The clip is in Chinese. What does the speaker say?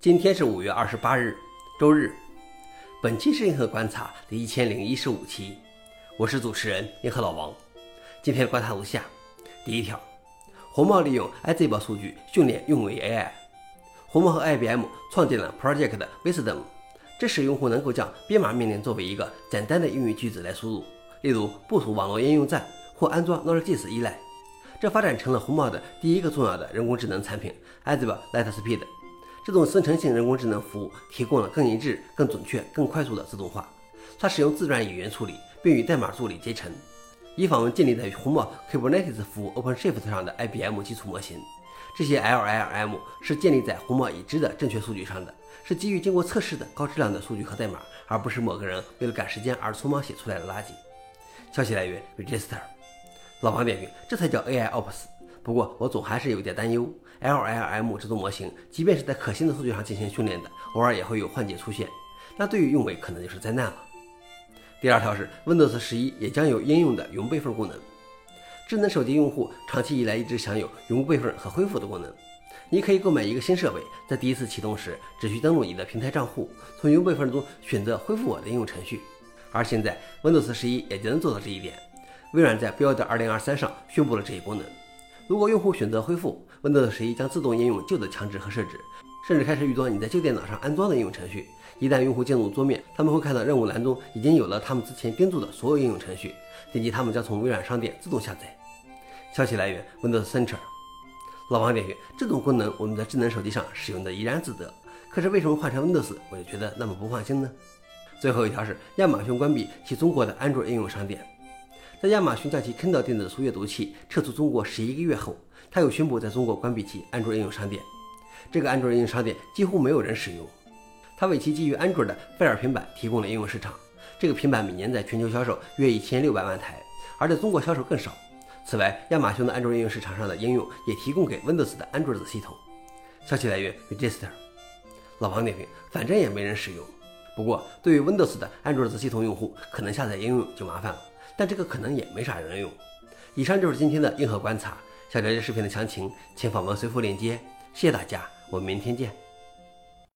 今天是五月二十八日，周日。本期是银河观察第一千零一十五期，我是主持人银河老王。今天观察如下：第一条，红帽利用 iZiba 数据训练运维 AI。红帽和 IBM 创建了 Project Wisdom，这使用户能够将编码命令作为一个简单的英语句子来输入，例如部署网络应用站或安装 Node.js 依赖。这发展成了红帽的第一个重要的人工智能产品 iZiba Lightspeed。这种生成性人工智能服务提供了更一致、更准确、更快速的自动化。它使用自然语言处理，并与代码助理结成，以访问建立在红帽 Kubernetes 服务 OpenShift 上的 IBM 基础模型。这些 LLM 是建立在红帽已知的正确数据上的，是基于经过测试的高质量的数据和代码，而不是某个人为了赶时间而匆忙写出来的垃圾。消息来源：Register。老王点评：这才叫 AI Ops。不过我总还是有一点担忧。LLM 这种模型，即便是在可信的数据上进行训练的，偶尔也会有幻觉出现，那对于用维可能就是灾难了。第二条是，Windows 十一也将有应用的云备份功能。智能手机用户长期以来一直享有云备份和恢复的功能。你可以购买一个新设备，在第一次启动时，只需登录你的平台账户，从云备份中选择恢复我的应用程序。而现在，Windows 十一也就能做到这一点。微软在 Build 2023上宣布了这一功能。如果用户选择恢复，Windows 十一将自动应用旧的墙纸和设置，甚至开始预装你在旧电脑上安装的应用程序。一旦用户进入桌面，他们会看到任务栏中已经有了他们之前编注的所有应用程序，点击它们将从微软商店自动下载。消息来源：Windows Center。老王点评：这种功能我们在智能手机上使用的怡然自得，可是为什么换成 Windows 我就觉得那么不放心呢？最后一条是亚马逊关闭其中国的安卓应用商店。在亚马逊将其 Kindle 电子书阅读器撤出中国十一个月后，他又宣布在中国关闭其安卓应用商店。这个安卓应用商店几乎没有人使用，他为其基于安卓的 Fire 平板提供了应用市场。这个平板每年在全球销售约一千六百万台，而在中国销售更少。此外，亚马逊的安卓应用市场上的应用也提供给 Windows 的安卓子系统。消息来源：Register。老王点评：反正也没人使用。不过，对于 Windows 的安卓子系统用户，可能下载应用就麻烦了。但这个可能也没啥人用。以上就是今天的硬核观察。想了解视频的详情，请访问随附链接。谢谢大家，我们明天见。